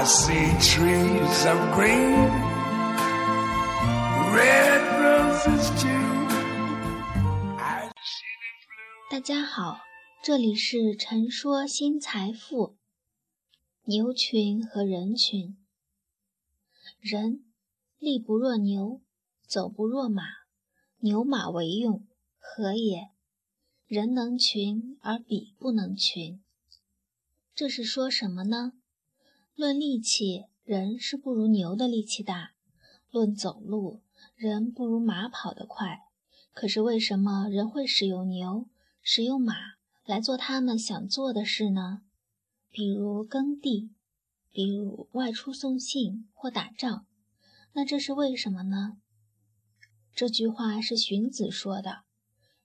I see trees of green, red roses too. I see the blue. 大家好，这里是陈说新财富。牛群和人群，人力不若牛，走不若马，牛马为用，何也？人能群而彼不能群，这是说什么呢？论力气，人是不如牛的力气大；论走路，人不如马跑得快。可是为什么人会使用牛、使用马来做他们想做的事呢？比如耕地，比如外出送信或打仗。那这是为什么呢？这句话是荀子说的。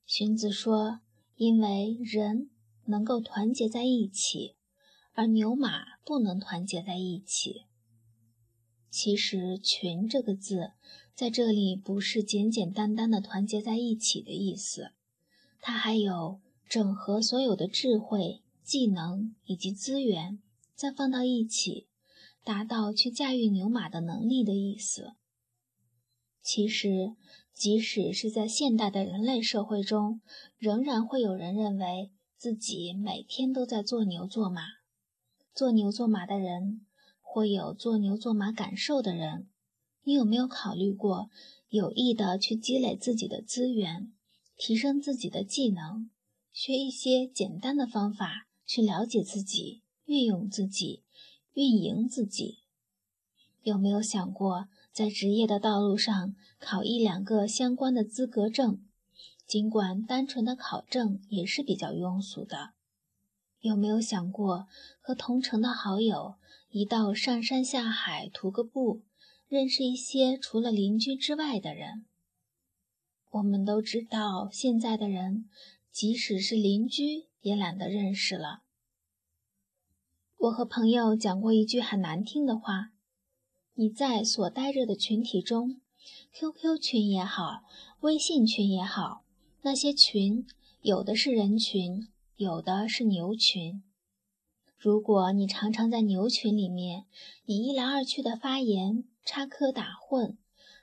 荀子说。因为人能够团结在一起，而牛马不能团结在一起。其实“群”这个字在这里不是简简单单的团结在一起的意思，它还有整合所有的智慧、技能以及资源，再放到一起，达到去驾驭牛马的能力的意思。其实。即使是在现代的人类社会中，仍然会有人认为自己每天都在做牛做马。做牛做马的人，或有做牛做马感受的人，你有没有考虑过有意的去积累自己的资源，提升自己的技能，学一些简单的方法去了解自己、运用自己、运营自己？有没有想过？在职业的道路上考一两个相关的资格证，尽管单纯的考证也是比较庸俗的。有没有想过和同城的好友一道上山下海徒个步，认识一些除了邻居之外的人？我们都知道，现在的人即使是邻居也懒得认识了。我和朋友讲过一句很难听的话。你在所待着的群体中，QQ 群也好，微信群也好，那些群有的是人群，有的是牛群。如果你常常在牛群里面，你一来二去的发言、插科打诨，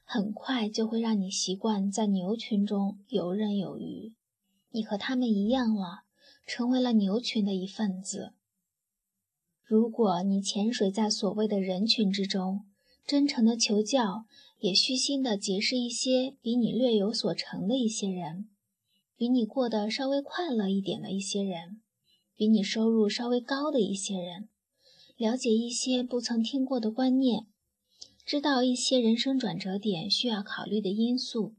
很快就会让你习惯在牛群中游刃有余。你和他们一样了，成为了牛群的一份子。如果你潜水在所谓的人群之中，真诚的求教，也虚心的结识一些比你略有所成的一些人，比你过得稍微快乐一点的一些人，比你收入稍微高的一些人，了解一些不曾听过的观念，知道一些人生转折点需要考虑的因素，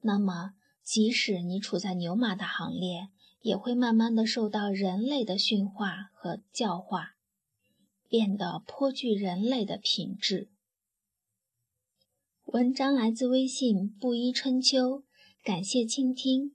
那么即使你处在牛马的行列，也会慢慢的受到人类的驯化和教化。变得颇具人类的品质。文章来自微信布衣春秋，感谢倾听，